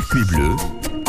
Circuit bleu,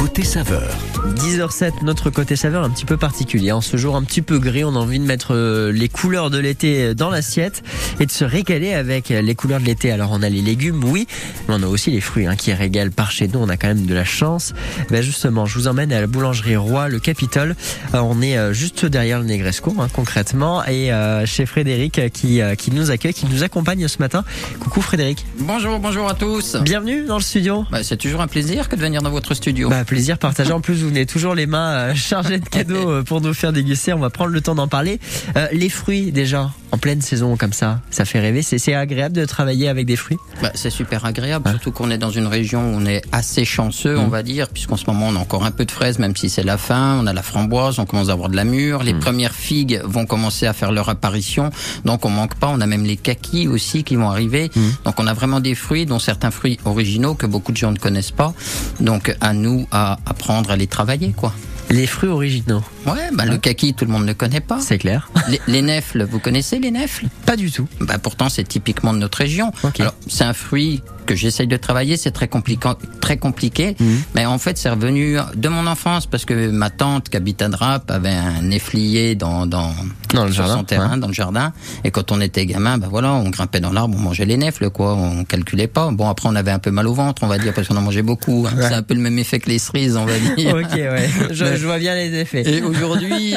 côté saveur. 10h07, notre côté saveur un petit peu particulier. En ce jour un petit peu gris, on a envie de mettre euh, les couleurs de l'été dans l'assiette et de se régaler avec les couleurs de l'été. Alors on a les légumes, oui, mais on a aussi les fruits hein, qui régalent par chez nous. On a quand même de la chance. Ben justement, je vous emmène à la boulangerie Roi, le Capitole. Euh, on est euh, juste derrière le Negresco, hein, concrètement, et chez Frédéric qui, qui nous accueille, qui nous accompagne ce matin. Coucou Frédéric. Bonjour, bonjour à tous. Bienvenue dans le studio. Bah, c'est toujours un plaisir que de venir dans votre studio. Bah, plaisir partagé. En plus, vous venez toujours les mains euh, chargées de cadeaux euh, pour nous faire déguster. On va prendre le temps d'en parler. Euh, les fruits, déjà, en pleine saison comme ça, ça fait rêver. C'est agréable de travailler avec des fruits? Bah, C'est super agréable, surtout qu'on est dans une région où on est assez chanceux, on mm. va dire, puisqu'en ce moment on a encore un peu de fraises, même si c'est la fin. On a la framboise, on commence à avoir de la mûre. Les mm. premières figues vont commencer à faire leur apparition, donc on manque pas. On a même les kakis aussi qui vont arriver. Mm. Donc on a vraiment des fruits, dont certains fruits originaux que beaucoup de gens ne connaissent pas. Donc à nous à apprendre à les travailler, quoi. Les fruits originaux. Ouais, bah, le kaki, tout le monde ne connaît pas. C'est clair. Les, les, nèfles, vous connaissez les nèfles? Pas du tout. Bah, pourtant, c'est typiquement de notre région. Alors, c'est un fruit que j'essaye de travailler, c'est très compliqué, très compliqué. Mhm. Mais en fait, c'est revenu de mon enfance parce que ma tante qui habite à Drap avait un efflier dans dans, dans le jardin, son terrain, dans le jardin. Et quand on était gamin, ben voilà, on grimpait dans l'arbre, on mangeait les nèfles, quoi. On calculait pas. Bon, après, on avait un peu mal au ventre, on va dire, parce qu'on en mangeait beaucoup. Hein. C'est un peu le même effet que les cerises, on va dire. ok, ouais. Je, vois bien les effets. Et aujourd'hui,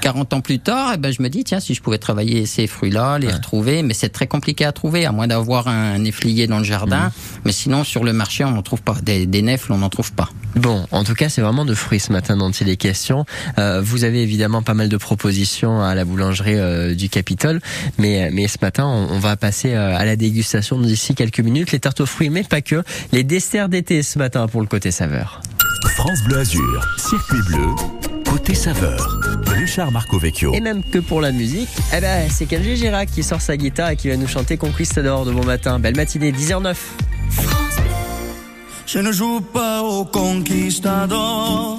40 euh, ans plus tard, eh ben, je me dis, tiens, si je pouvais travailler ces fruits-là, les retrouver, mais c'est très compliqué à trouver, à moins d'avoir un efflier dans le jardin Mm. Mais sinon, sur le marché, on n'en trouve pas. Des, nefles, on n'en trouve pas. Bon, en tout cas, c'est vraiment de fruits ce matin dont il est question. Euh, vous avez évidemment pas mal de propositions à la boulangerie euh, du Capitole, mais, mais ce matin, on, va passer euh, à la dégustation d'ici quelques minutes. Les tartes aux fruits, mais pas que. Les desserts d'été ce matin pour le côté saveur. France Bleu Azur, circuit bleu, côté saveur. Richard Marco Vecchio. Et même que pour la musique, eh ben, c'est Kenji Girac qui sort sa guitare et qui va nous chanter Conquistador de bon matin. Belle matinée, 10h09. Je ne joue pas au conquistador.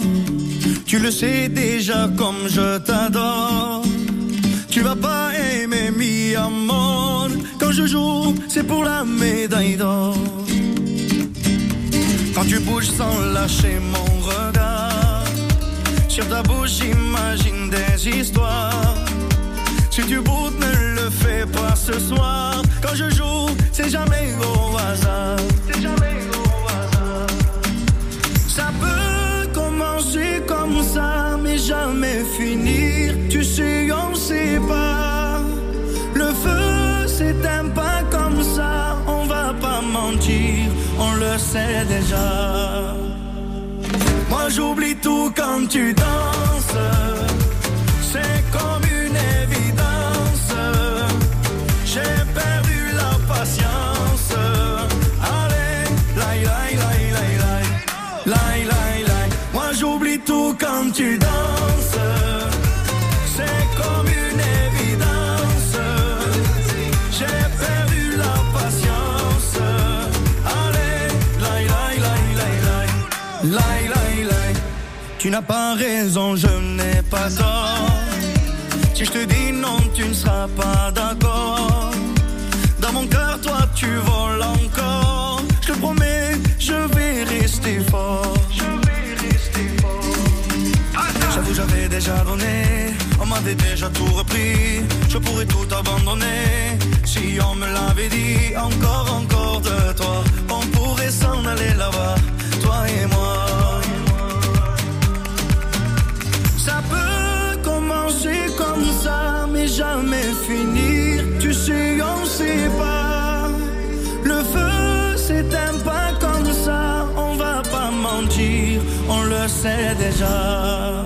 Tu le sais déjà comme je t'adore. Tu vas pas aimer mi amor. Quand je joue, c'est pour la médaille d'or. Quand tu bouges sans lâcher mon regard. Sur ta bouche, j'imagine des histoires. Si tu boutes, ne le fais pas ce soir. Quand je joue, c'est jamais au hasard. C'est jamais au. Ça peut commencer comme ça, mais jamais finir. Tu sais, on sait pas. Le feu s'éteint pas comme ça. On va pas mentir, on le sait déjà. Moi j'oublie tout quand tu danses. C'est comme n'as pas raison, je n'ai pas tort. Si je te dis non, tu ne seras pas d'accord. Dans mon cœur, toi, tu voles encore. Je te promets, je vais rester fort. Je vais rester fort. J'avoue, j'avais déjà donné. On m'avait déjà tout repris. Je pourrais tout abandonner. Si on me l'avait dit, encore, encore de toi. On pourrait s'en aller là-bas, toi et moi. Déjà.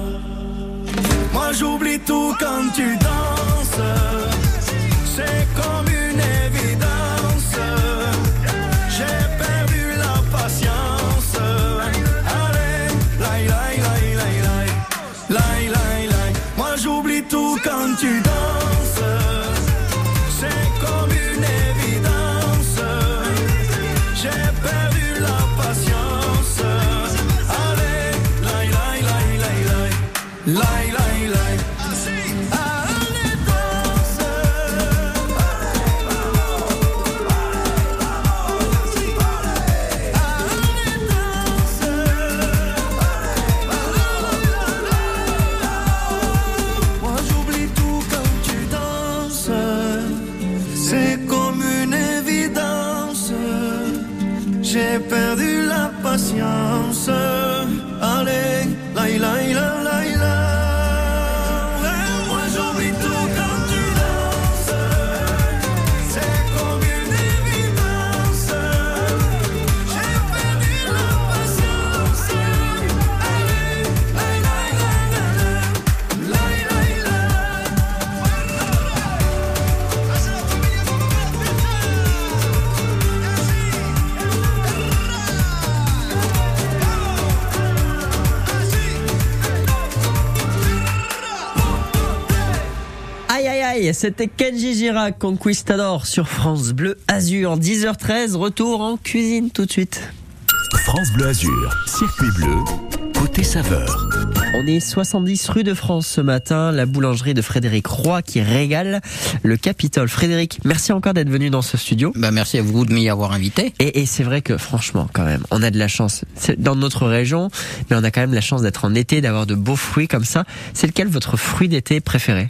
Moi j'oublie tout quand tu danses. C'est comme une évidence. J'ai perdu la patience. Allez, lai lai lai lai lai lai lai j'oublie tout quand tu danses. C'était Kenji Girac, Conquistador sur France Bleu Azur. 10h13, retour en cuisine tout de suite. France Bleu Azur, circuit bleu, côté saveur. On est 70 rue de France ce matin, la boulangerie de Frédéric Roy qui régale le Capitole. Frédéric, merci encore d'être venu dans ce studio. Bah, merci à vous de m'y avoir invité. Et, et c'est vrai que franchement, quand même, on a de la chance. C'est dans notre région, mais on a quand même la chance d'être en été, d'avoir de beaux fruits comme ça. C'est lequel votre fruit d'été préféré?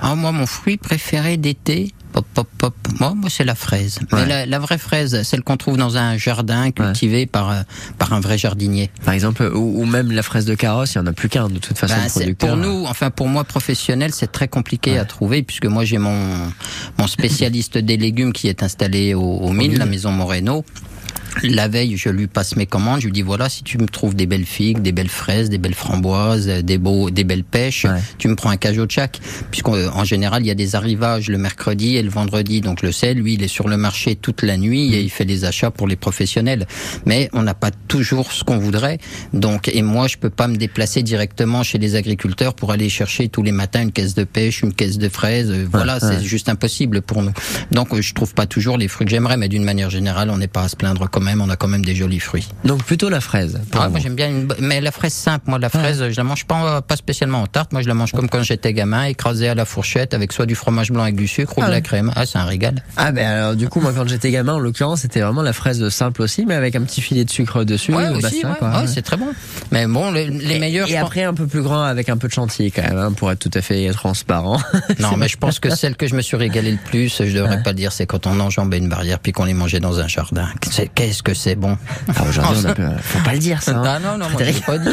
Ah, moi, mon fruit préféré d'été, pop, pop, pop, moi, moi c'est la fraise. Ouais. Mais la, la vraie fraise, celle qu'on trouve dans un jardin cultivé par, euh, par un vrai jardinier. Par exemple, ou, ou même la fraise de carrosse, il y en a plus qu'un de toute façon. Bah, producteur. pour nous, enfin pour moi professionnel, c'est très compliqué à trouver puisque moi j'ai mon mon spécialiste des légumes qui est installé au, au mine, la maison Moreno. La veille, je lui passe mes commandes. Je lui dis voilà, si tu me trouves des belles figues, des belles fraises, des belles framboises, euh, des beaux, des belles pêches, Ouais. tu me prends un cajot de chaque. Puisqu'en général, il y a des arrivages le mercredi et le vendredi. Donc le sel, lui, il est sur le marché toute la nuit et il fait les achats pour les professionnels. Mais on n'a pas toujours ce qu'on voudrait. Donc et moi, je peux pas me déplacer directement chez les agriculteurs pour aller chercher tous les matins une caisse de pêche, une caisse de fraises. Euh, Voilà, ouais. c'est juste impossible pour nous. Donc euh, je trouve pas toujours les fruits que j'aimerais, mais d'une manière générale, on n'est pas à se plaindre quand même. On a quand même des jolis fruits. Donc plutôt la fraise. pour Ah, moi j'aime bien une... mais la fraise simple. Moi la fraise, je la mange pas pas spécialement en tarte. Moi je la mange comme quand j'étais gamin, écrasée à la fourchette avec soit du fromage blanc avec du sucre ou Ah de la ouais. crème. Ah c'est un régal. Ah ben alors du coup moi quand j'étais gamin en l'occurrence c'était vraiment la fraise simple aussi mais avec un petit filet de sucre dessus. Ouais, euh, aussi. Ouais, c'est très bon. Mais bon, les, les Et- meilleurs. Et, pense- après un peu plus grand avec un peu de chantilly quand même hein, pour être tout à fait transparent. Non, mais je pense que celle que je me suis régalé le plus, je devrais pas le dire, c'est quand on enjambait une barrière puis qu'on les mangeait dans un jardin. C'est- Qu'est-ce que c'est bon. Ah, Aujourd'hui on a peu- faut pas le dire ça. hein. Ah non, non, moi, je l'ai pas dit.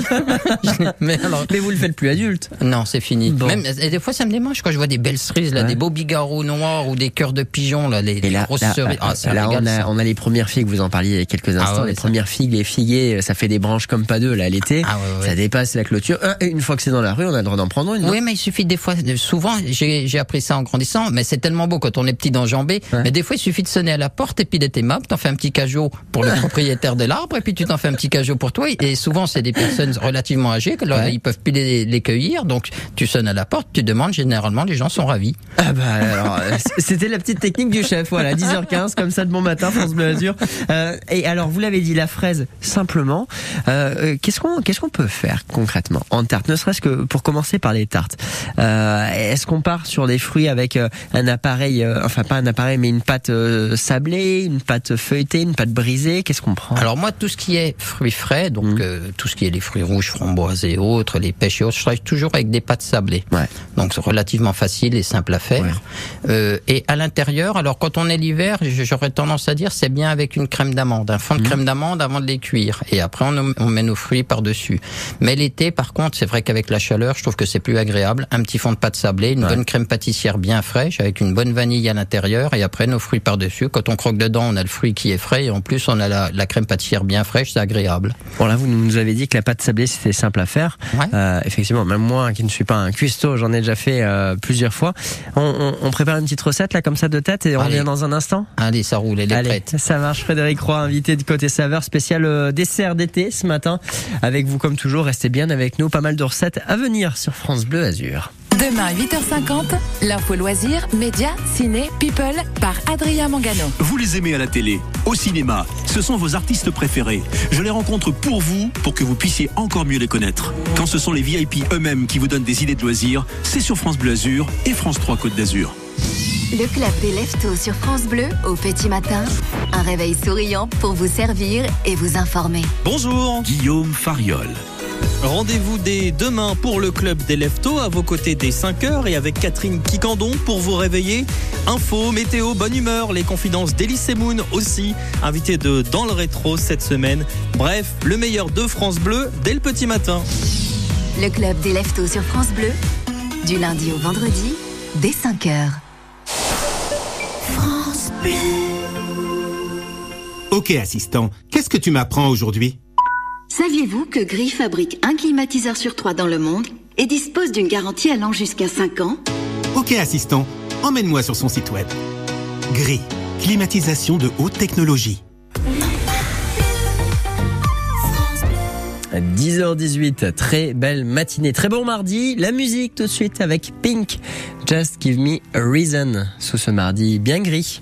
mais alors, Mais vous le faites plus adulte. non, c'est fini. Bon. Même, et des fois, ça me démange quand je vois des belles cerises, là, Ouais. des beaux bigarros noirs ou des cœurs de pigeons, là, les, Et les là, grosses là, cerises. Ah, là, régal, on, a, on a les premières figues, vous en parliez il y a quelques Ah instants, ouais, les ça. premières figues, les figuiers, ça fait des branches comme pas deux là l'été, Ah ouais, ça dépasse la clôture. Euh, Et une fois que c'est dans la rue, on a le droit d'en prendre une. non? Oui, mais il suffit des fois, souvent, j'ai appris ça en grandissant, mais c'est tellement beau quand on est petit d'enjamber. Mais des fois, il suffit de sonner à la porte et puis d'être aimable, t'en fais un petit cajot pour le propriétaire de l'arbre et puis tu t'en fais un petit cajot pour toi. Et souvent, c'est des personnes relativement âgées que là, ils peuvent plus les, les cueillir. Donc, tu sonnes à la porte, tu demandes, généralement, les gens sont ravis. Ah bah alors, euh, c'était la petite technique du chef, voilà, 10h15 comme ça de bon matin, France Bleu Azur. Euh, et alors vous l'avez dit, la fraise simplement. Euh, euh, qu'est-ce qu'on qu'est-ce qu'on peut faire concrètement en tarte, ne serait-ce que pour commencer par les tartes. Euh, Est-ce qu'on part sur des fruits avec euh, un appareil, enfin pas un appareil, mais une pâte sablée, une pâte feuilletée, une pâte brisée Qu'est-ce qu'on prend? Alors moi, tout ce qui est fruits frais, donc Mhm. euh, tout ce qui est les fruits rouges, framboises et autres, les pêches et autres, je travaille toujours avec des pâtes sablées. Ouais. Donc c'est relativement facile et simple à faire. Ouais. Euh, et à l'intérieur, alors quand on est l'hiver, j'aurais tendance à dire c'est bien avec une crème d'amande, un fond de crème d'amande avant de les cuire. Et après on, on met nos fruits par dessus. Mais l'été, par contre, c'est vrai qu'avec la chaleur, je trouve que c'est plus agréable. Un petit fond de pâte sablée, une bonne crème pâtissière bien fraîche avec une bonne vanille à l'intérieur et après nos fruits par dessus. Quand on croque dedans, on a le fruit qui est frais et en plus on a la, la crème pâtissière bien fraîche, c'est agréable. Bon là, vous nous avez dit que la pâte sablée c'était simple à faire. Ouais. Euh, effectivement, même moi qui ne suis pas un cuistot, j'en ai déjà fait euh, plusieurs fois. On, on- on prépare une petite recette là comme ça de tête et on Allez. revient dans un instant? Allez, ça roule, elle est Allez, prête. ça marche. Frédéric Roy, invité de côté saveur spécial euh, dessert d'été ce matin. Avec vous comme toujours, restez bien avec nous. Pas mal de recettes à venir sur France Bleu Azur. Demain 8h50, l'info loisir, médias, ciné, people par Adrien Mangano. Vous les aimez à la télé, au cinéma, ce sont vos artistes préférés. Je les rencontre pour vous, pour que vous puissiez encore mieux les connaître. Quand ce sont les VIP eux-mêmes qui vous donnent des idées de loisirs, c'est sur France Bleu Azur et France 3 Côte d'Azur. Le club des leftos sur France Bleu au petit matin. Un réveil souriant pour vous servir et vous informer. Bonjour Guillaume Fariol. Rendez-vous dès demain pour le club des Leftos à vos côtés dès 5h et avec Catherine Kikandon pour vous réveiller. Info, météo, bonne humeur, les confidences d'Elise Moon aussi, invité de Dans le rétro cette semaine. Bref, le meilleur de France Bleu dès le petit matin. Le club des Leftos sur France Bleu, du lundi au vendredi, dès 5h. France Bleu. Ok assistant, qu'est-ce que tu m'apprends aujourd'hui? Saviez-vous que Gris fabrique un climatiseur sur trois dans le monde et dispose d'une garantie allant jusqu'à 5 ans Ok assistant, emmène-moi sur son site web. Gris, climatisation de haute technologie. 10h18, très belle matinée, très bon mardi. La musique tout de suite avec Pink. Just give me a reason. Sous ce mardi bien gris.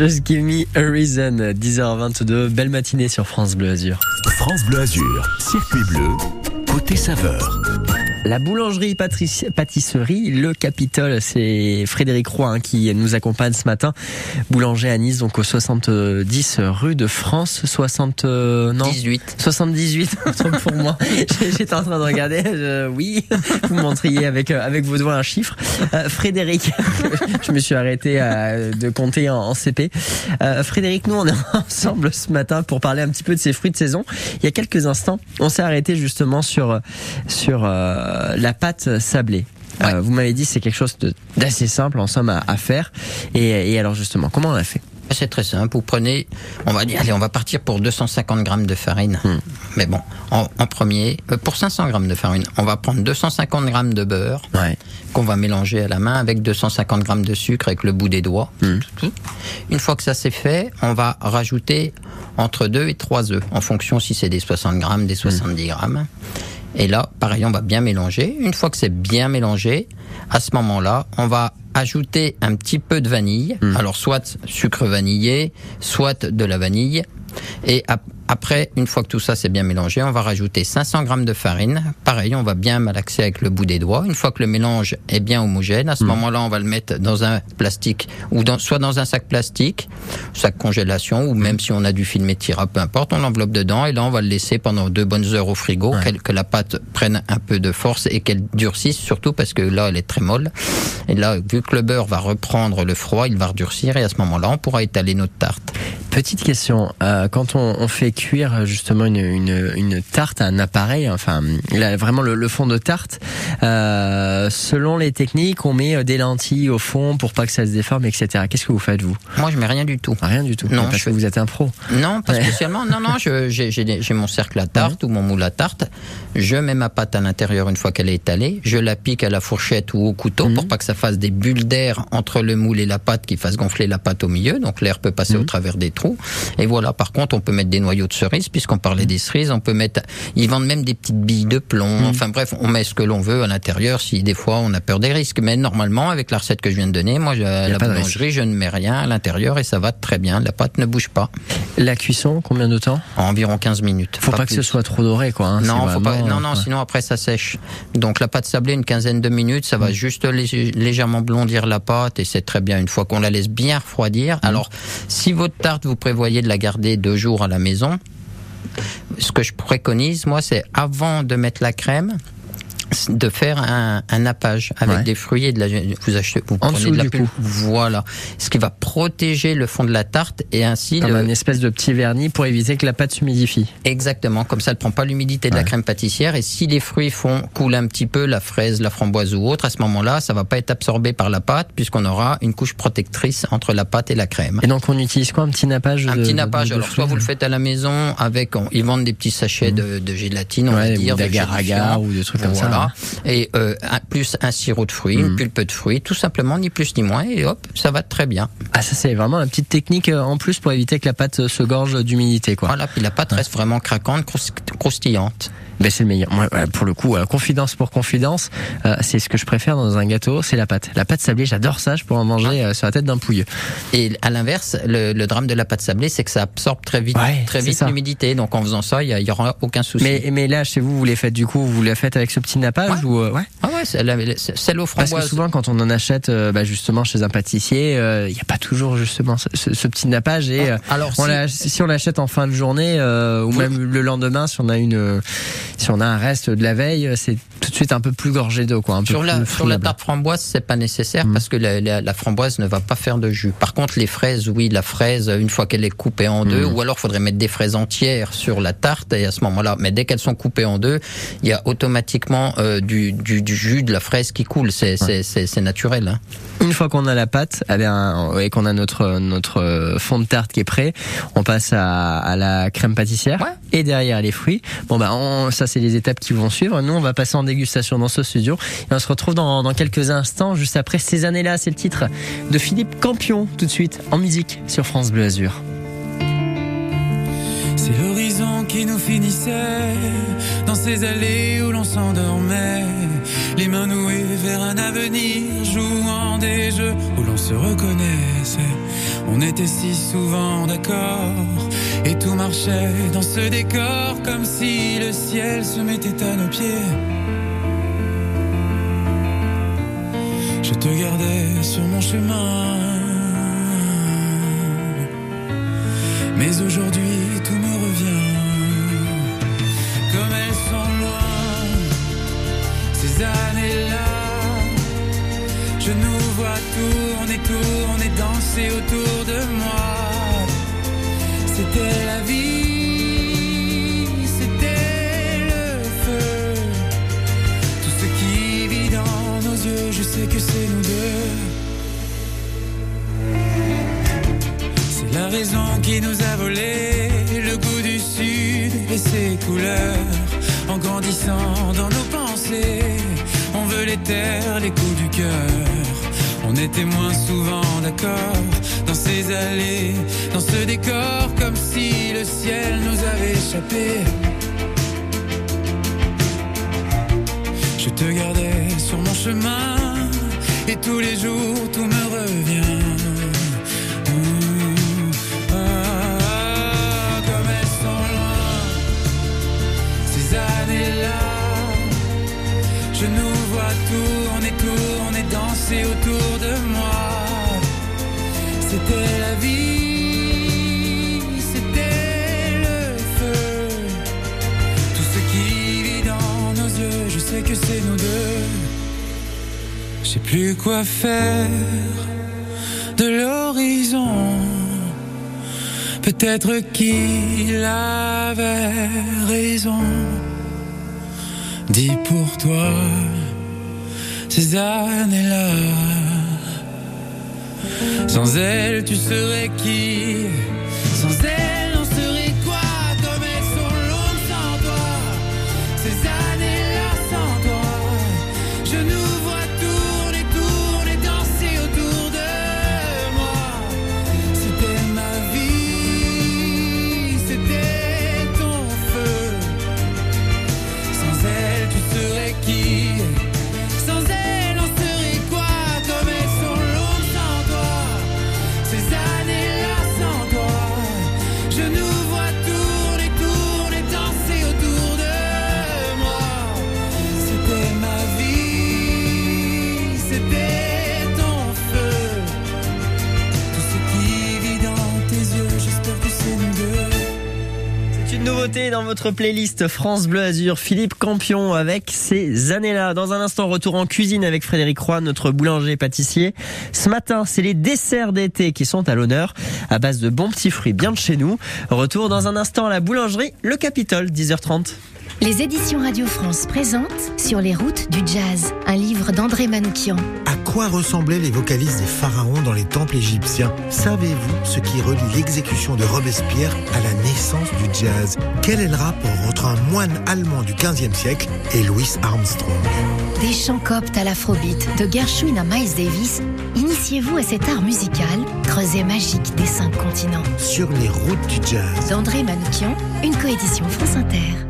Just Give Me a Reason, 10h22, belle matinée sur France Bleu Azur. France Bleu Azur, circuit bleu, côté saveur. La boulangerie patrici- pâtisserie, le Capitole, c'est Frédéric Roy hein, qui nous accompagne ce matin. Boulanger à Nice, donc au 70 rue de France, 60 euh, non 18. 78 autant pour moi. J'étais en train de regarder. oui, vous montriez avec euh, avec vos doigts un chiffre. Euh, Frédéric, je me suis arrêté euh, de compter en, en CP. Euh, Frédéric, nous on est ensemble ce matin pour parler un petit peu de ces fruits de saison. Il y a quelques instants, on s'est arrêté justement sur sur euh, la pâte sablée. Euh, vous m'avez dit c'est quelque chose d'assez simple en somme à, à faire. Et, et alors justement, comment on a fait? C'est très simple. Vous prenez, on va dire, allez, on va partir pour 250 grammes de farine. Hmm. Mais bon, en, en premier, euh, pour 500 grammes de farine, on va prendre 250 grammes de beurre qu'on va mélanger à la main avec 250 grammes de sucre avec le bout des doigts. Tout. Une fois que ça c'est fait, on va rajouter entre 2 et 3 œufs, en fonction si c'est des 60 grammes, des 70 grammes. Et là, pareil, on va bien mélanger. Une fois que c'est bien mélangé, à ce moment-là, on va ajouter un petit peu de vanille. Alors, soit sucre vanillé, soit de la vanille. Et après, une fois que tout ça c'est bien mélangé, on va rajouter 500 grammes de farine. Pareil, on va bien malaxer avec le bout des doigts. Une fois que le mélange est bien homogène, à ce moment-là, on va le mettre dans un plastique ou dans, soit dans un sac plastique, sac congélation, ou même si on a du film étirable, peu importe, on l'enveloppe dedans et là, on va le laisser pendant deux bonnes heures au frigo, que la pâte prenne un peu de force et qu'elle durcisse, surtout parce que là, elle est très molle. Et là, vu que le beurre va reprendre le froid, il va redurcir et à ce moment-là, on pourra étaler notre tarte. Petite question, euh, quand on, on fait cuire justement une, une, une tarte à un appareil, enfin là, vraiment le, le fond de tarte, euh, selon les techniques, on met euh, des lentilles au fond pour pas que ça se déforme, etc. Qu'est-ce que vous faites vous? Moi, je mets rien du tout. Rien du tout. Non, parce je que vous êtes un pro. Non, pas Ouais. spécialement. Non, non, j'ai mon cercle à tarte ou mon moule à tarte. Je mets ma pâte à l'intérieur une fois qu'elle est étalée. Je la pique à la fourchette ou au couteau Mhm. pour pas que ça fasse des bulles d'air entre le moule et la pâte qui fasse gonfler la pâte au milieu. Donc l'air peut passer Mhm. au travers des trous. Et voilà. Par contre, on peut mettre des noyaux de cerises puisqu'on parlait des cerises. On peut mettre. Ils vendent même des petites billes de plomb. Mhm. Enfin bref, on met ce que l'on veut à l'intérieur. Si des fois on a peur des risques, mais normalement avec la recette que je viens de donner, moi je- la boulangerie, je ne mets rien à l'intérieur et ça va très bien. La pâte ne bouge pas. La cuisson, combien de temps? Environ 15 minutes. Faut pas, que ce soit trop doré, quoi. hein. Non, pas, non, non, sinon après ça sèche. Donc la pâte sablée, une quinzaine de minutes, ça va juste lég- légèrement blondir la pâte et c'est très bien. Une fois qu'on la laisse bien refroidir. Alors, si votre tarte, vous prévoyez de la garder deux jours à la maison, ce que je préconise, moi, c'est avant de mettre la crème, de faire un, un nappage avec Ouais. des fruits et de la vous achetez vous En prenez de la du voilà ce qui va protéger le fond de la tarte et ainsi Comme le- un espèce de petit vernis pour éviter que la pâte s'humidifie. Exactement, comme ça elle prend pas l'humidité de la crème pâtissière et si les fruits font couler un petit peu, la fraise, la framboise ou autre, à ce moment-là, ça va pas être absorbé par la pâte puisqu'on aura une couche protectrice entre la pâte et la crème. Et donc on utilise quoi Un petit nappage Un de- petit nappage, de alors soit vous le faites à la maison avec, on- ils vendent des petits sachets de, de gélatine, on Ouais, va dire, de d'agar-agar gélifiant. ou de trucs comme ça, Voilà. ouais. Et euh, un- plus un sirop de fruits, une pulpe de fruits, tout simplement, ni plus ni moins, et hop, ça va très bien. Ah ça c'est vraiment une petite technique euh, en plus pour éviter que la pâte se gorge d'humidité quoi. Voilà, puis la pâte reste vraiment craquante, crous- croustillante. Ben c'est le meilleur. Moi, ouais, pour le coup, euh, confidence pour confidence, euh, c'est ce que je préfère dans un gâteau, c'est la pâte. La pâte sablée, j'adore ça, je pourrais en manger euh, sur la tête d'un pouilleux. Et à l'inverse, le, le drame de la pâte sablée, c'est que ça absorbe très vite, Ouais, très vite l'humidité. Donc en faisant ça, il y, aura aucun souci. Mais, mais là, chez vous, vous les faites du coup, vous les faites avec ce petit nappage ou euh, ouais? Ah ouais, celle aux Parce framboises. que souvent, quand on en achète, bah, justement, chez un pâtissier, euh, il n'y a pas toujours justement ce, ce- ce petit nappage. Et Ah, Alors, on si- on l'achète en fin de journée euh, ou même le lendemain, si on a une, si on a un reste de la veille, euh, c'est tout de suite un peu plus gorgé d'eau, quoi. Un peu Sur la, sur tarte framboise, c'est pas nécessaire parce que la, la- la framboise ne va pas faire de jus. Par contre, les fraises, oui, la fraise, une fois qu'elle est coupée en deux, ou alors faudrait mettre des fraises entières sur la tarte et à ce moment-là, mais dès qu'elles sont coupées en deux, il y a automatiquement euh, du, du, du jus de la fraise qui coule. C'est naturel. Hein. Une fois qu'on a la pâte, et qu'on a notre notre euh, fond de tarte qui est prêt, on passe à, à la crème pâtissière et derrière les fruits. Bon bah, on- ça c'est les étapes qui vont suivre. Nous, on va passer en dégustation dans ce studio et on se retrouve dans, dans quelques instants, juste après ces années-là. C'est le titre de Philippe Campion, tout de suite en musique sur France Bleu Azur. C'est l'horizon qui nous finissait dans ces allées où l'on s'endormait, les mains nouées vers un avenir, jouant des jeux où l'on se reconnaissait. On était si souvent d'accord et tout marchait dans ce décor comme si le ciel se mettait à nos pieds. Je te gardais sur mon chemin. Mais aujourd'hui tout me revient. Comme elles sont loin, ces années-là. Je nous vois tourner, tourner, danser autour de moi. C'était la vie, c'était le feu. Tout ce qui vit dans nos yeux, je sais que c'est nous deux. C'est la raison qui nous a volé le goût du sud et ses couleurs. En grandissant dans nos pensées, on veut les terres, les coups du cœur. On était moins souvent d'accord dans ces allées, dans ce décor, comme si le ciel nous avait échappé. Je te gardais sur mon chemin et tous les jours tout me revient. Sais plus quoi faire de l'horizon. Peut-être qu'il avait raison. Dis pour toi ces années-là. Sans elle, tu serais qui? Dans votre playlist France Bleu Azur. Philippe Campion avec ces années-là. Dans un instant, retour en cuisine avec Frédéric Roy, notre boulanger pâtissier. Ce matin, c'est les desserts d'été qui sont à l'honneur à base de bons petits fruits bien de chez nous. Retour dans un instant à la boulangerie Le Capitole, 10h30. Les éditions Radio France présentent Sur les routes du jazz, un livre d'André Manoukian. À quoi ressemblaient les vocalistes des pharaons dans les temples égyptiens? Savez-vous ce qui relie l'exécution de Robespierre à la naissance du jazz? Quel est le rapport entre un moine allemand du 15e siècle et Louis Armstrong? Des chants coptes à l'afrobeat, de Gershwin à Miles Davis, initiez-vous à cet art musical, creuset magique des cinq continents. Sur les routes du jazz. D'André Manoukian, une coédition France Inter.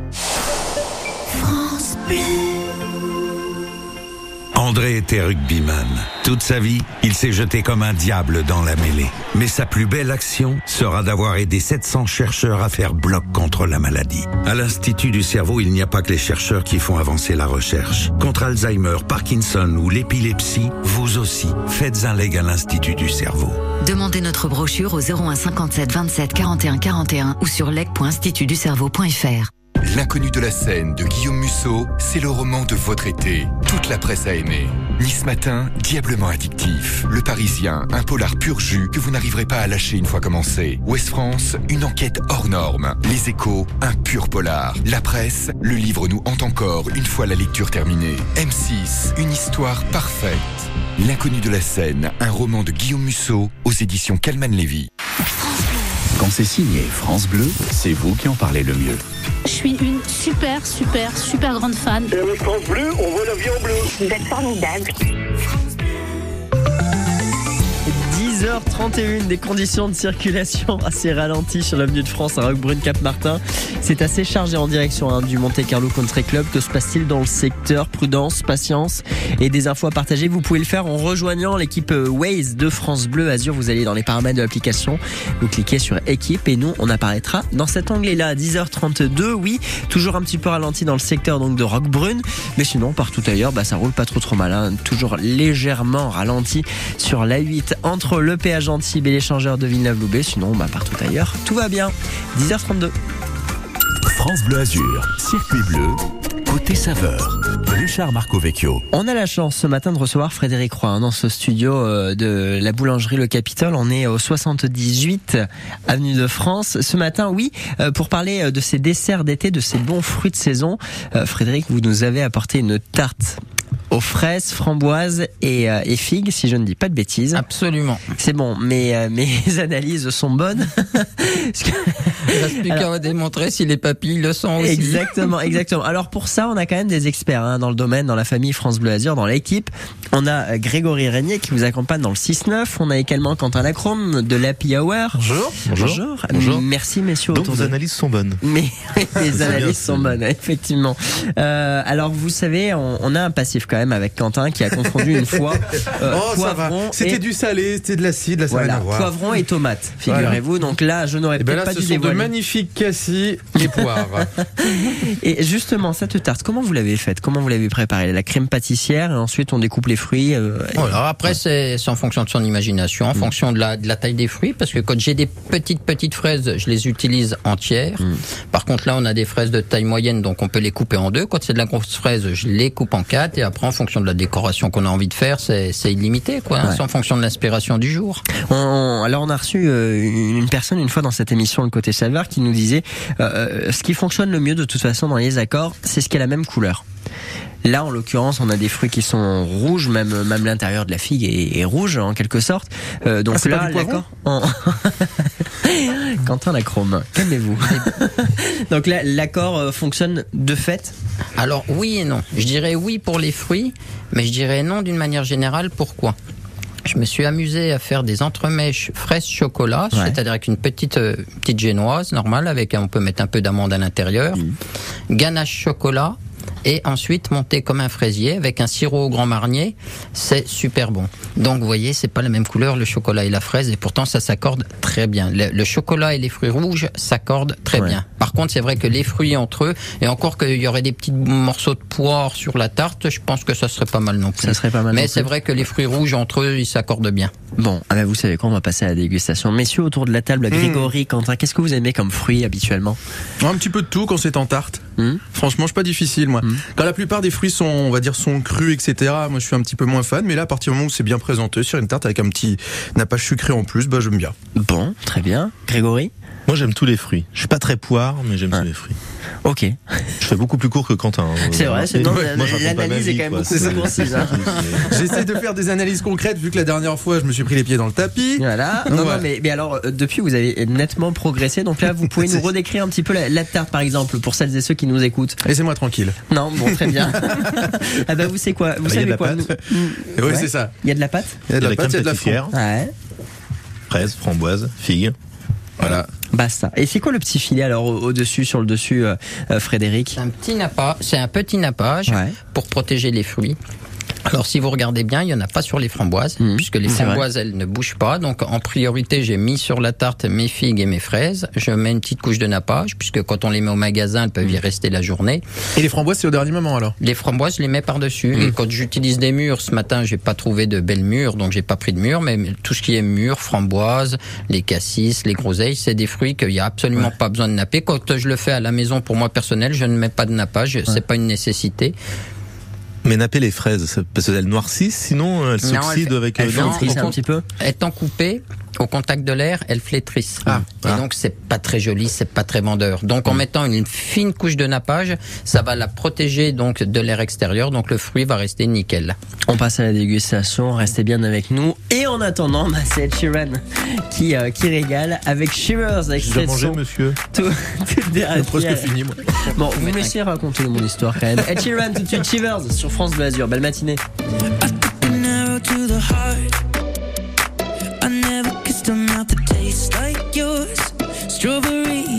André était rugbyman. Toute sa vie, il s'est jeté comme un diable dans la mêlée. Mais sa plus belle action sera d'avoir aidé 700 chercheurs à faire bloc contre la maladie. À l'Institut du cerveau, il n'y a pas que les chercheurs qui font avancer la recherche. Contre Alzheimer, Parkinson ou l'épilepsie, vous aussi, faites un leg à l'Institut du cerveau. Demandez notre brochure au 01 57 27 41 41 ou sur leg.institutducerveau.fr. L'inconnu de la scène de Guillaume Musso, c'est le roman de votre été. Toute la presse a aimé. Nice Matin, diablement addictif. Le Parisien, un polar pur jus que vous n'arriverez pas à lâcher une fois commencé. Ouest France, une enquête hors norme. Les échos, un pur polar. La presse, le livre nous hante encore une fois la lecture terminée. M6, une histoire parfaite. L'inconnu de la scène, un roman de Guillaume Musso aux éditions Calman Lévy. Quand c'est signé France Bleu, c'est vous qui en parlez le mieux. Je suis une super, super, super grande fan. Et avec France Bleu, on voit la vie en bleu. Vous êtes formidable. 10h31, des conditions de circulation assez ralenties sur l'avenue de France à Roquebrune Cap Martin. C'est assez chargé en direction hein, du Monte Carlo Country Club. Que se passe-t-il dans le secteur? Prudence, patience et des infos à partager. Vous pouvez le faire en rejoignant l'équipe euh, Waze de France Bleu Azur. Vous allez dans les paramètres de l'application, vous cliquez sur équipe et nous on apparaîtra dans cet onglet-là à 10h32. Oui, toujours un petit peu ralenti dans le secteur donc de Roquebrune, mais sinon partout ailleurs, bah, ça roule pas trop trop mal. hein. Toujours légèrement ralenti sur la 8 entre le péage Antibes et l'échangeur de Villeneuve-Loubet. Sinon, bah, partout ailleurs, tout va bien. 10h32. France Bleu Azur, circuit bleu, côté saveur. Richard Marco Vecchio. On a la chance ce matin de recevoir Frédéric Roy hein, dans ce studio euh, de la boulangerie Le Capitole. On est au 78 avenue de France. Ce matin, oui, euh, pour parler euh, de ces desserts d'été, de ces bons fruits de saison. Euh, Frédéric, vous nous avez apporté une tarte aux fraises, framboises et, euh, et figues, si je ne dis pas de bêtises. Absolument. C'est bon, mais euh, mes analyses sont bonnes. Il reste plus qu'à démontrer si les papilles le sont aussi. Exactement, exactement. Alors pour ça, on a quand même des experts hein, dans le domaine, dans la famille France Bleu Azur, dans l'équipe. On a euh, Grégory Régnier qui vous accompagne dans le 6-9. On a également Quentin Lacrome de l'Happy Hour. Bonjour. Bonjour. Bonjour. Merci messieurs. Donc vos de- analyses sont bonnes. Mais les analyses bien, sont bonnes, effectivement. Euh, alors vous savez, on, on a un passif quand même avec Quentin qui a confondu une fois euh, oh, ça va. poivron C'était et- du salé, c'était de l'acide, n'a voilà, poivron et tomate, figurez-vous. Donc là, je n'aurais Et ben pas ce dû sont de magnifiques cassis et poires. Et justement, cette tarte, comment vous l'avez faite? Comment vous l'avez préparée? La crème pâtissière et ensuite on découpe les fruits. euh, et- Voilà, après, c'est c'est en fonction de son imagination, Mm. en fonction de la, de la taille des fruits, parce que quand j'ai des petites, petites fraises, je les utilise entières. Mm. Par contre, là, on a des fraises de taille moyenne, donc on peut les couper en deux. Quand c'est de la grosse fraise, je les coupe en quatre, et après, en fonction de la décoration qu'on a envie de faire, c'est illimité, quoi. hein. Ouais. C'est en fonction de l'inspiration du jour. On- alors on a reçu euh, une personne une fois dans cette émission le côté saveur qui nous disait euh, euh, ce qui fonctionne le mieux de toute façon dans les accords, c'est ce qui a la même couleur. Là, en l'occurrence, on a des fruits qui sont rouges, même même l'intérieur de la figue est, est rouge en quelque sorte. Euh, donc Ah, là, l'accord. en- Quentin Lacrome, calmez-vous. donc là, l'accord euh, fonctionne de fait. Alors, oui et non. Je dirais oui pour les fruits, mais je dirais non d'une manière générale. Pourquoi? Je me suis amusé à faire des entremèches fraises chocolat, Ouais. c'est-à-dire avec une petite euh, petite génoise normale, avec un- on peut mettre un peu d'amande à l'intérieur, ganache chocolat, et ensuite monter comme un fraisier avec un sirop au grand marnier. C'est super bon. Donc vous voyez, c'est pas la même couleur le chocolat et la fraise, et pourtant ça s'accorde très bien. Le, le chocolat et les fruits rouges s'accordent très Ouais. bien. Par contre, c'est vrai que les fruits entre eux, et encore qu'il y aurait des petits morceaux de poire sur la tarte, je pense que ça serait pas mal non plus. Ça serait pas mal non Mais c'est vrai que les fruits rouges entre eux, ils s'accordent bien. Bon, ah bah vous savez quoi, on va passer à la dégustation. Messieurs autour de la table, Grégory, Quentin, qu'est-ce que vous aimez comme fruits habituellement? Un petit peu de tout quand c'est en tarte. Hmm? Franchement, c'est pas difficile, moi. Quand la plupart des fruits sont, on va dire, sont crus, etc., moi je suis un petit peu moins fan, mais là, à partir du moment où c'est bien présenté sur une tarte avec un petit nappage sucré en plus, bah j'aime bien. Bon, très bien. Grégory? Moi, j'aime tous les fruits. Je suis pas très poire, mais j'aime tous les fruits. Ok. Je fais beaucoup plus court que Quentin. hein. C'est vrai, c'est- l'analyse est quand même quoi. beaucoup plus concise, hein. J'essaie de faire des analyses concrètes vu que la dernière fois je me suis pris les pieds dans le tapis. Voilà. Non, mais, mais alors, euh, depuis, vous avez nettement progressé. Donc là, vous pouvez nous redécrire un petit peu la, la tarte, par exemple, pour celles et ceux qui nous écoutent. Laissez-moi tranquille. Non, bon, très bien. ah bah, vous savez quoi Vous Ah, a savez quoi Oui, Ouais. c'est ça. Il y a de la pâte Il y a de la crème pâte, il y a de la fraises, framboises, figues. Voilà. Basta. Et c'est quoi le petit filet alors au- au-dessus, sur le dessus, euh, euh, Frédéric? Un petit nappage, c'est un petit nappage Ouais. pour protéger les fruits. Alors si vous regardez bien, il n'y en a pas sur les framboises, puisque les framboises, elles ne bougent pas. Donc en priorité, j'ai mis sur la tarte mes figues et mes fraises. Je mets une petite couche de nappage, puisque quand on les met au magasin, elles peuvent y rester la journée. Et les framboises, c'est au dernier moment alors? Les framboises, je les mets par-dessus. Mmh. Et quand j'utilise des mûres, ce matin, j'ai pas trouvé de belles mûres, donc j'ai pas pris de mûres, mais tout ce qui est mûres, framboises, les cassis, les groseilles, c'est des fruits qu'il y a absolument pas besoin de napper. Quand je le fais à la maison pour moi personnel, je ne mets pas de nappage, c'est pas une nécessité. Mais napper les fraises, parce qu'elles noircissent, sinon euh, elles Non, elles- avec elles flétrissent au un petit peu. Étant coupées, au contact de l'air, elles flétrissent. Ah, et ah. donc c'est pas très joli, c'est pas très vendeur. Donc en mettant une fine couche de nappage, ça va la protéger donc de l'air extérieur, donc le fruit va rester nickel. On passe à la dégustation, restez bien avec nous. Et en attendant, bah, c'est Ed Sheeran qui, euh, qui régale avec Shivers, J'ai déjà de mangé, monsieur. tout, tout dernier. Presque fini, moi. Bon, vous me laissez raconter mon histoire quand même. Ed Sheeran, tout de suite Shivers sur France Bleu Azur. Belle matinée. taste, I'm not the like yours. Strawberry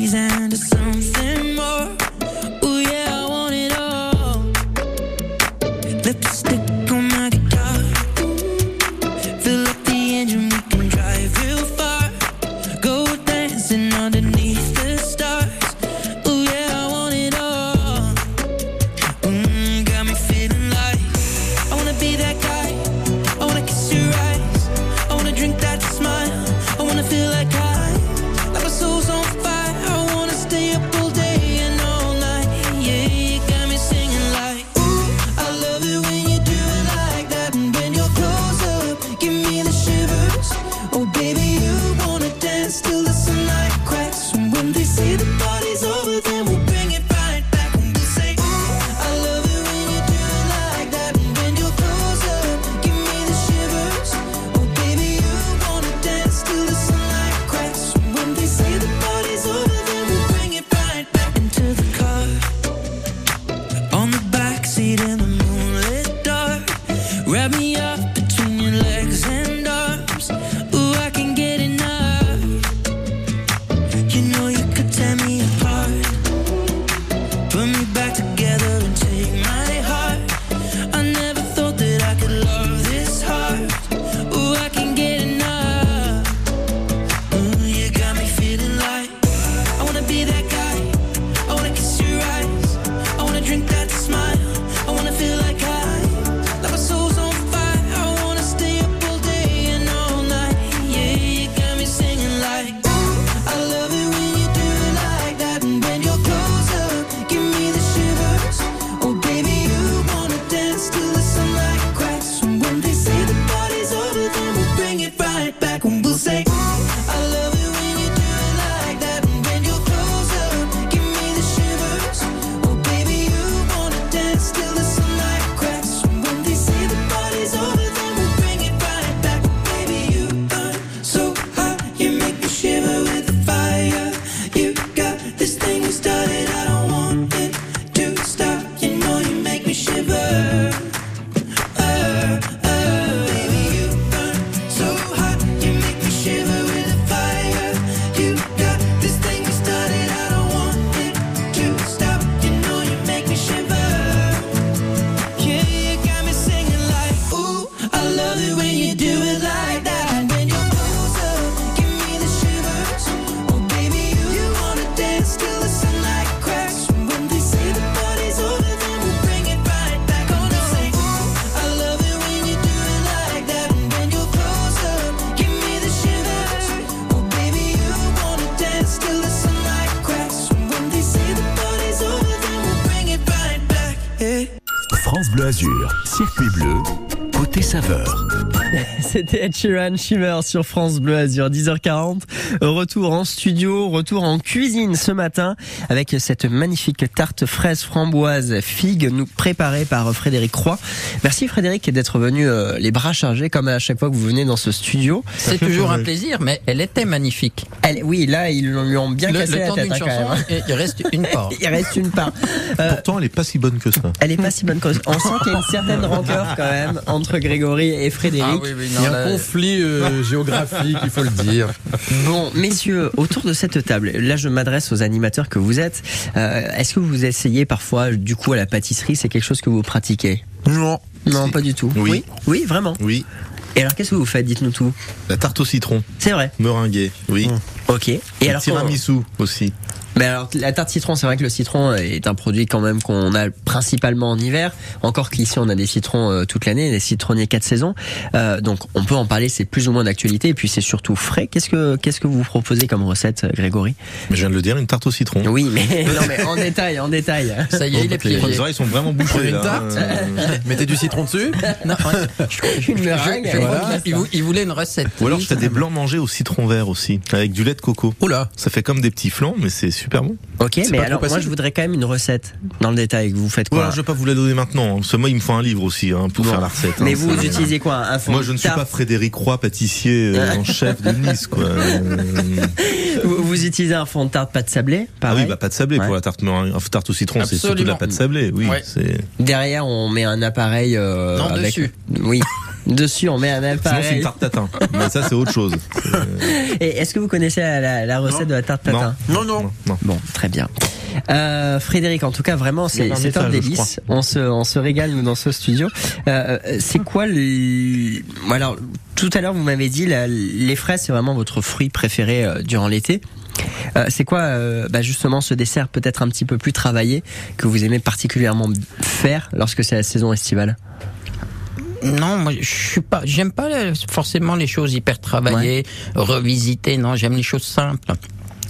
C'était Ed Sheeran Shimmer sur France Bleu Azur, 10h40. Retour en studio, retour en cuisine ce matin avec cette magnifique tarte fraise framboise figue nous préparée par Frédéric Croix. Merci Frédéric d'être venu euh, les bras chargés comme à chaque fois que vous venez dans ce studio. C'est toujours un plaisir, mais elle était magnifique. Elle, oui, là ils lui ont bien le, cassé le la temps tête hein, quand chanson, même, hein. et il reste une part. Il reste une part. Euh, Pourtant, elle est pas si bonne que ça. elle est pas si bonne cause. On sent qu'il y a une certaine rancœur quand même entre Grégory et Frédéric. Ah oui, oui, non, Il y a là- un conflit euh, géographique, il faut le dire. Bon, messieurs, autour de cette table, là je m'adresse aux animateurs que vous êtes. Euh, Est-ce que vous essayez parfois, du coup, à la pâtisserie C'est quelque chose que vous pratiquez? Non. Non, pas du tout. Oui. Oui, vraiment. Oui. Et alors, qu'est-ce que vous faites? Dites-nous tout. La tarte au citron. C'est vrai. Meringuée, oui. Ok. Et Et alors, tiramisu aussi. Mais alors, la tarte citron, c'est vrai que le citron est un produit quand même qu'on a principalement en hiver. Encore qu'ici, on a des citrons euh, toute l'année, des citronniers quatre saisons. Euh, donc, on peut en parler, c'est plus ou moins d'actualité. Et puis, c'est surtout frais. Qu'est-ce que, qu'est-ce que vous proposez comme recette, euh, Grégory? Mais je viens de le dire, une tarte au citron. Oui, mais, non, mais en détail, en détail. Ça y est, il est Les piégé. oreilles sont vraiment bouchées. Une là, tarte. Mettez du citron dessus Non. Une Je- meringue. je crois voilà. il vou- il voulait une recette. Ou alors je fais des blancs mangés au citron vert aussi, avec du lait de coco. Oula Ça fait comme des petits flancs, mais c'est super bon. Ok, C'est mais pas alors moi je voudrais quand même une recette dans le détail. Vous faites Ouais, quoi alors, je vais pas vous la donner maintenant, hein, parce que moi il me faut un livre aussi hein, pour Bon. faire la recette. hein, Mais vous utilisez quoi Un fond Moi je ne suis pas Frédéric Roy, pâtissier euh, en chef de Nice, quoi. Euh, vous, vous utilisez un fond de tarte pâte sablée Ah pareil oui, bah pâte sablée Ouais. pour la tarte, enfin, tarte au citron, c'est surtout de la pâte sablée, oui. Ouais. Derrière on met un appareil euh, Non, avec dessus. oui. Dessus, on met un Sinon, c'est appareil. une tarte tatin. Mais ça, c'est autre chose. Et est-ce que vous connaissez la, la- la recette de la tarte tatin Non, non. Bon, très bien. Euh, Frédéric, en tout cas, vraiment, c'est c'est un délice. On se, on se régale, nous, dans ce studio. Euh, euh, c'est quoi le... Alors, tout à l'heure, vous m'avez dit, la- les fraises, c'est vraiment votre fruit préféré euh, durant l'été. Euh, c'est quoi, euh, bah, justement, ce dessert peut-être un petit peu plus travaillé que vous aimez particulièrement faire lorsque c'est la saison estivale? Non, moi je suis pas, j'aime pas forcément les choses hyper travaillées, revisitées. Non, j'aime les choses simples.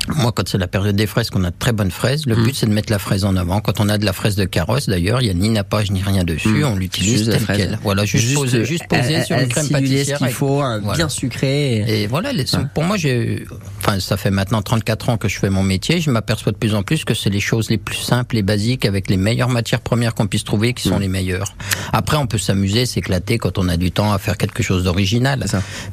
Moi, quand c'est la période des fraises, qu'on a de très bonnes fraises, le but c'est de mettre la fraise en avant. Quand on a de la fraise de carrosse, d'ailleurs, il y a ni nappage ni rien dessus, Mm. on l'utilise telle quelle. Voilà, juste, Juste, posé, euh, juste posé sur une crème pâtissière. ce qu'il faut, un Voilà. bien sucré. Et voilà, les- pour moi, j'ai, enfin, ça fait maintenant 34 ans que je fais mon métier. Je m'aperçois de plus en plus que c'est les choses les plus simples et basiques avec les meilleures matières premières qu'on puisse trouver qui sont Mm. les meilleures. Après, on peut s'amuser, s'éclater quand on a du temps à faire quelque chose d'original.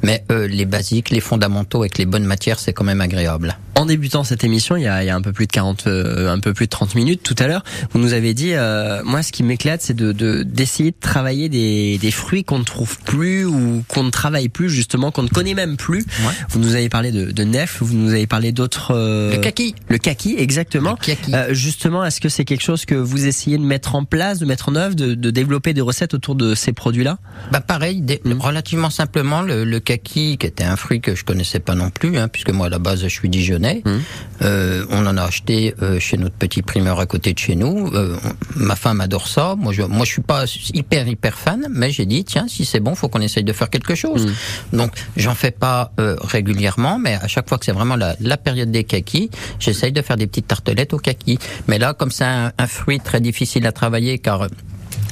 Mais euh, les basiques, les fondamentaux avec les bonnes matières, c'est quand même agréable. En débutant cette émission, il y a, il y a un peu plus de 40, euh, un peu plus de 30 minutes tout à l'heure, vous nous avez dit, euh, moi, ce qui m'éclate, c'est de de- d'essayer de, travailler des, des fruits qu'on ne trouve plus ou qu'on ne travaille plus, justement, qu'on ne connaît même plus. Vous nous avez parlé de, de nef, vous nous avez parlé d'autres. euh, Le kaki. Le kaki, exactement. Euh, justement, est-ce que c'est quelque chose que vous essayez de mettre en place, de mettre en œuvre, de, de développer des recettes autour de ces produits-là? Bah pareil, des- Mm. relativement simplement, le, le kaki, qui était un fruit que je connaissais pas non plus, hein, puisque moi à la base je suis dijonnais, Mm. euh, on en a acheté euh, chez notre petit primeur à côté de chez nous. Euh, ma femme adore ça. Moi je, moi je suis pas hyper hyper fan, mais j'ai dit tiens si c'est bon, faut qu'on essaye de faire quelque chose. Mm. Donc j'en fais pas régulièrement, mais à chaque fois que c'est vraiment la, la période des kakis, j'essaye de faire des petites tartelettes au kaki. Mais là comme c'est un, un fruit très difficile à travailler car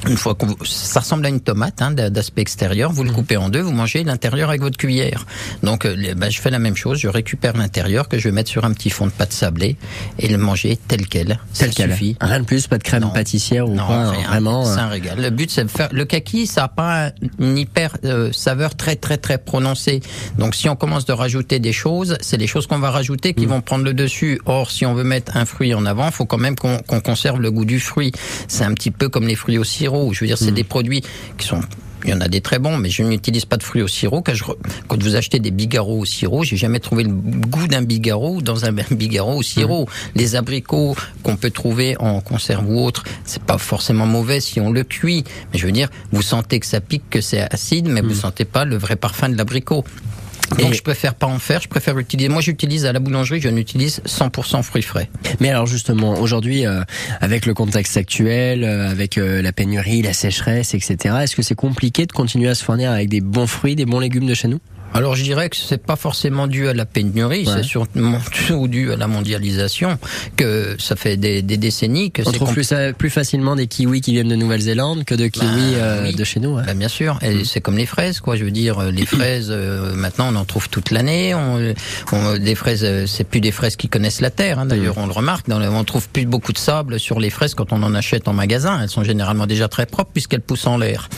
une fois qu'on, ça ressemble à une tomate hein, d'a- d'aspect extérieur. Vous le coupez en deux, vous mangez l'intérieur avec votre cuillère. Donc, euh, ben, je fais la même chose. Je récupère l'intérieur que je vais mettre sur un petit fond de pâte sablée et le manger tel quel. Tel ça quel. suffit. Rien de plus, pas de crème pâtissière ou Non, quoi, rien. vraiment. C'est euh, un régal. Le but, c'est de faire. Le kaki, ça n'a pas une hyper euh, saveur très très très prononcée. Donc, si on commence de rajouter des choses, c'est les choses qu'on va rajouter qui vont prendre le dessus. Or, si on veut mettre un fruit en avant, faut quand même qu'on conserve le goût du fruit. C'est un petit peu comme les fruits au sirop. Je veux dire, c'est Mm. des produits qui sont il y en a des très bons, mais je n'utilise pas de fruits au sirop. Quand, je re- quand vous achetez des bigarros au sirop, j'ai jamais trouvé le goût d'un bigarro dans un bigarro au sirop. Les abricots qu'on peut trouver en conserve ou autre, c'est pas forcément mauvais si on le cuit. Mais je veux dire, vous sentez que ça pique, que c'est acide, mais vous sentez pas le vrai parfum de l'abricot. Donc je préfère pas en faire, je préfère utiliser. Moi j'utilise à la boulangerie, je n'utilise 100% fruits frais. Mais alors justement, aujourd'hui, euh, avec le contexte actuel, euh, avec euh, la pénurie, la sécheresse, etc., est-ce que c'est compliqué de continuer à se fournir avec des bons fruits, des bons légumes de chez nous? Alors je dirais que c'est pas forcément dû à la pénurie, Ouais. c'est surtout dû à la mondialisation, que ça fait des, des décennies que On c'est trouve plus, facilement des kiwis qui viennent de Nouvelle-Zélande que de kiwis euh, oui. de chez nous. Bah, bien sûr, et c'est comme les fraises, quoi. Je veux dire, euh, les fraises, euh, maintenant, on en trouve toute l'année. On, on- des fraises, euh, c'est plus des fraises qui connaissent la terre. hein. D'ailleurs, on le remarque. Dans le- on trouve plus beaucoup de sable sur les fraises quand on en achète en magasin. Elles sont généralement déjà très propres puisqu'elles poussent en l'air.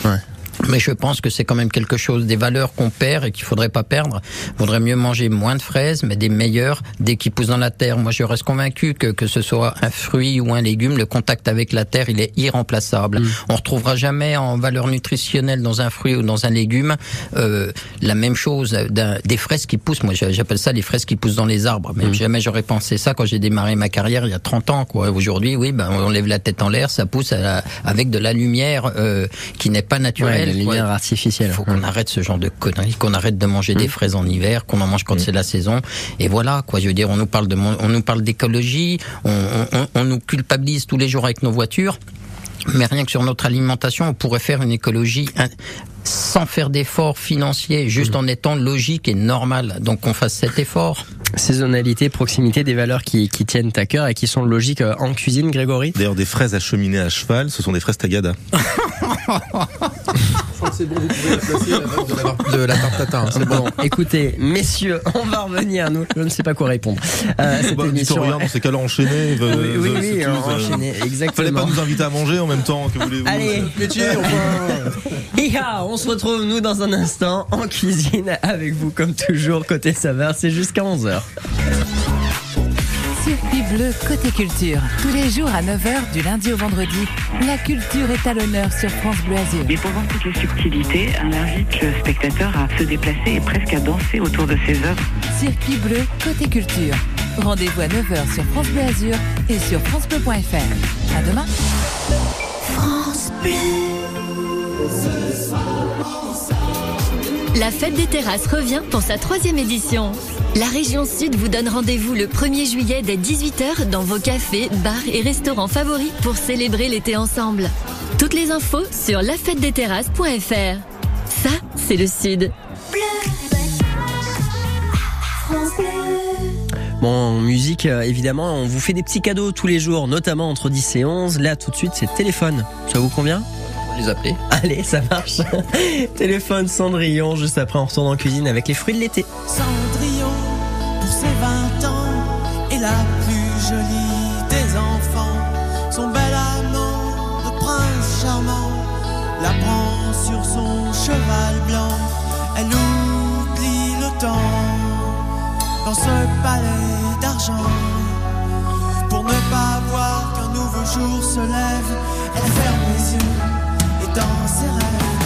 Mais je pense que c'est quand même quelque chose, des valeurs qu'on perd et qu'il faudrait pas perdre. Vaudrait mieux manger moins de fraises, mais des meilleures dès qu'ils poussent dans la terre. Moi, je reste convaincu que que ce soit un fruit ou un légume, le contact avec la terre, il est irremplaçable. On retrouvera jamais en valeur nutritionnelle dans un fruit ou dans un légume euh, la même chose des fraises qui poussent. Moi, j'a- j'appelle ça les fraises qui poussent dans les arbres. Mais jamais j'aurais pensé ça quand j'ai démarré ma carrière il y a 30 ans. Quoi. Aujourd'hui, oui, ben on lève la tête en l'air, ça pousse la- avec de la lumière euh, qui n'est pas naturelle. Ouais, lumière artificielle. Il faut qu'on arrête ce genre de conneries, qu'on arrête de manger des fraises en hiver, qu'on en mange quand c'est la saison. Et voilà, quoi. Je veux dire, on nous parle de, on nous parle d'écologie, on, on- on nous culpabilise tous les jours avec nos voitures. Mais rien que sur notre alimentation, on pourrait faire une écologie sans faire d'efforts financiers, juste en étant logique et normal. Donc qu'on fasse cet effort. Saisonnalité, proximité, des valeurs qui, qui tiennent à cœur et qui sont logiques euh, en cuisine, Grégory? D'ailleurs, des fraises acheminées à cheval, ce sont des fraises tagada. C'est bon, vous pouvez la placer la de la, de la tarte tatin. hein, C'est bon. Bon, écoutez, messieurs, on va revenir. Nous, je ne sais pas quoi répondre. Euh, cette Bah, dites émission. rien, dans ces cas-là, enchaînez. Oui, oui, oui, on va euh, enchaîner, Fallait exactement. pas nous inviter à manger en même temps que voulez-vous. Allez, Métier, enfin. On se retrouve nous dans un instant en cuisine avec vous comme toujours côté saveur, c'est jusqu'à 11h. Circuit bleu côté culture. Tous les jours à 9h du lundi au vendredi, la culture est à l'honneur sur France Bleu Azur. Et pour voir toutes les subtilités, on invite le spectateur à se déplacer et presque à danser autour de ses œuvres. Circuit bleu côté culture. Rendez-vous à 9h sur France Bleu Azur et sur francebleu.fr. À demain. France La fête des terrasses revient pour sa troisième édition. La région Sud vous donne rendez-vous le 1er juillet dès 18h dans vos cafés, bars et restaurants favoris pour célébrer l'été ensemble. Toutes les infos sur lafêtedesterrasses.fr. Ça, c'est le Sud. Bon, musique, euh, évidemment, on vous fait des petits cadeaux tous les jours, notamment entre 10 et 11. Là, tout de suite, c'est téléphone. Ça vous convient? Appeler. Allez, ça marche. téléphone Cendrillon, juste après, on retourne en cuisine avec les fruits de l'été. Cendrillon, pour ses 20 ans, est la plus jolie des enfants. Son bel amant de prince charmant la prend sur son cheval blanc. Elle oublie le temps dans ce palais d'argent. Pour ne pas voir qu'un nouveau jour se lève, elle ferme les yeux dans ses rêves,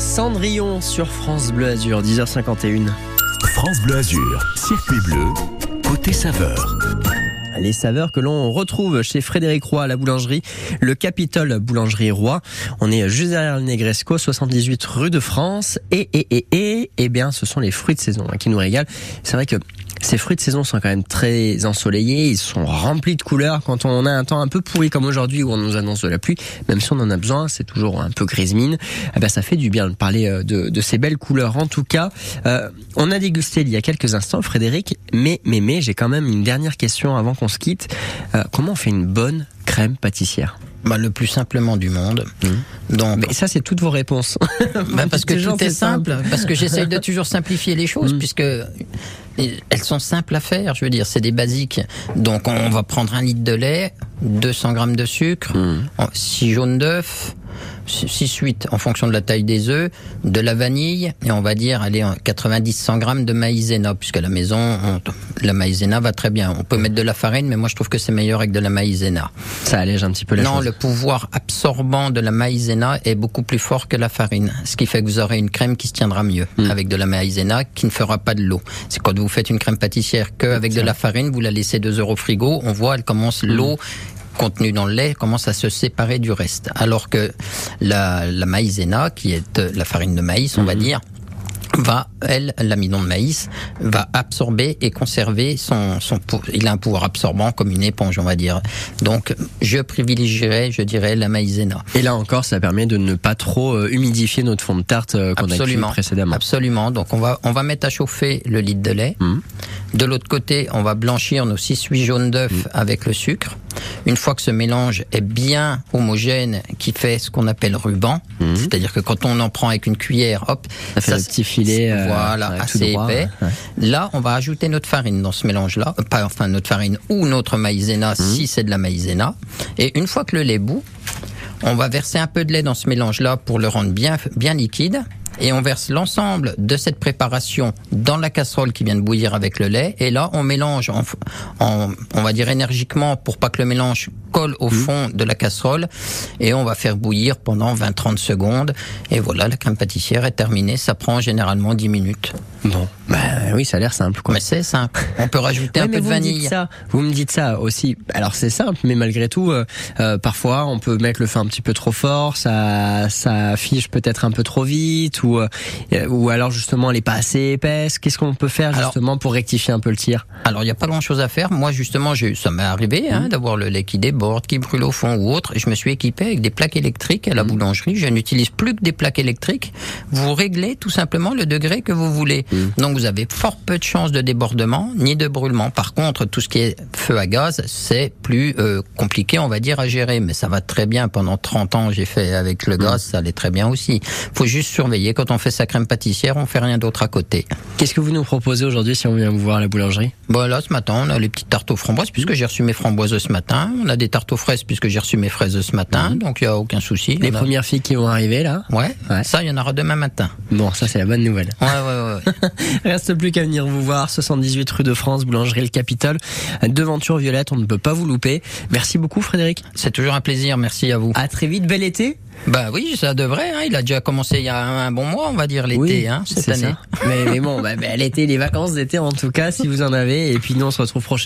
Cendrillon sur France Bleu Azur, 10h51. France Bleu Azur, circuit bleu, côté saveur. Les saveurs que l'on retrouve chez Frédéric Roy à la boulangerie, le Capitole Boulangerie Roy. On est juste derrière le Negresco, 78 rue de France. Et, et, et, et, eh bien, ce sont les fruits de saison hein, qui nous régalent. C'est vrai que ces fruits de saison sont quand même très ensoleillés, ils sont remplis de couleurs. Quand on a un temps un peu pourri comme aujourd'hui où on nous annonce de la pluie, même si on en a besoin, c'est toujours un peu grise mine, eh ben ça fait du bien de parler euh, de, de ces belles couleurs. En tout cas, euh, on a dégusté il y a quelques instants, Frédéric, mais, mais, mais, j'ai quand même une dernière question avant qu'on se quitte. Euh, comment on fait une bonne crème pâtissière bah, le plus simplement du monde. Donc, mais ça, c'est toutes vos réponses. Bah, parce que tout est simple. simple. Parce que j'essaye de toujours simplifier les choses, puisque elles sont simples à faire. Je veux dire, c'est des basiques. Donc, on va prendre un litre de lait, 200 grammes de sucre, 6 jaunes d'œufs. 6-8 en fonction de la taille des œufs, de la vanille et on va dire allez 90-100 grammes de maïzena puisqu'à la maison on- la maïzena va très bien. On peut mettre de la farine mais moi je trouve que c'est meilleur avec de la maïzena. Ça allège un petit peu la Non, chose. le pouvoir absorbant de la maïzena est beaucoup plus fort que la farine, ce qui fait que vous aurez une crème qui se tiendra mieux Hmm. avec de la maïzena qui ne fera pas de l'eau. C'est quand vous faites une crème pâtissière qu'avec de la farine, vous la laissez deux heures au frigo, on voit elle commence Hmm. l'eau contenue dans le lait commence à se séparer du reste. Alors que la, la maïzena, qui est euh, la farine de maïs, on va Hmm. dire, va, elle, l'amidon de maïs, va absorber et conserver son, son, il a un pouvoir absorbant comme une éponge, on va dire. Donc, je privilégierais, je dirais, la maïzena. Et là encore, ça permet de ne pas trop euh, humidifier notre fond de tarte euh, qu'on a cuit Absolument. précédemment. Absolument. Donc, on va, on va mettre à chauffer le litre de lait. Hmm. De l'autre côté, on va blanchir nos 6-8 jaunes d'œufs Hmm. avec le sucre. Une fois que ce mélange est bien homogène, qui fait ce qu'on appelle ruban, c'est-à-dire que quand on en prend avec une cuillère, hop. Ça fait le petit filet, euh, voilà, ouais, tout assez droit, épais. ouais. Là, on va ajouter notre farine dans ce mélange-là, Euh, pas enfin notre farine ou notre maïzena si c'est de la maïzena. Et une fois que le lait bout, on va verser un peu de lait dans ce mélange-là pour le rendre bien bien liquide. Et on verse l'ensemble de cette préparation dans la casserole qui vient de bouillir avec le lait. Et là, on mélange, en, en- on va dire énergiquement, pour pas que le mélange colle au fond de la casserole. Et on va faire bouillir pendant 20-30 secondes. Et voilà, la crème pâtissière est terminée. Ça prend généralement 10 minutes. Bon, bah oui, ça a l'air simple. Quoi. Mais c'est simple. On peut rajouter Ouais, un peu de vous me dites vanille. ça, vous me dites ça aussi. Alors c'est simple, mais malgré tout, euh, euh, parfois on peut mettre le feu un petit peu trop fort, ça, ça affiche peut-être un peu trop vite, ou euh, ou alors justement elle est pas assez épaisse. Qu'est-ce qu'on peut faire justement pour rectifier un peu le tir? Alors, il n'y a pas grand-chose à faire. Moi, justement, j'ai, ça m'est arrivé Mmh. hein, d'avoir le lait qui déborde, qui brûle au fond ou autre. Je me suis équipé avec des plaques électriques à la boulangerie. Je n'utilise plus que des plaques électriques. Vous réglez tout simplement le degré que vous voulez. Mmh. Donc, vous avez fort peu de chances de débordement ni de brûlement. Par contre, tout ce qui est feu à gaz, c'est plus euh, compliqué, on va dire, à gérer. Mais ça va très bien. Pendant 30 ans, j'ai fait avec le gaz, ça allait très bien aussi. faut juste surveiller. Quand on fait sa crème pâtissière, on fait rien d'autre à côté. Qu'est-ce que vous nous proposez aujourd'hui si on vient vous voir à la boulangerie? Bon là, ce matin, on a les petites tartes aux framboises puisque j'ai reçu mes framboises ce matin. On a des tartes aux fraises puisque j'ai reçu mes fraises ce matin. Donc il y a aucun souci. Les a- premières filles qui vont arriver là? Ouais, Ça, il y en aura demain matin. Bon, ça c'est la bonne nouvelle. Ouais, ouais, ouais. Reste plus qu'à venir vous voir, 78 rue de France, boulangerie Le Capitole, devanture violette, on ne peut pas vous louper. Merci beaucoup Frédéric. C'est toujours un plaisir, merci à vous. À très vite, bel été. Bah oui, ça devrait. Hein. Il a déjà commencé il y a un bon mois, on va dire l'été, Oui, hein, cette année. mais bon, bah, bah, l'été, les vacances d'été en tout cas, si vous en avez. Et puis nous, on se retrouve prochainement.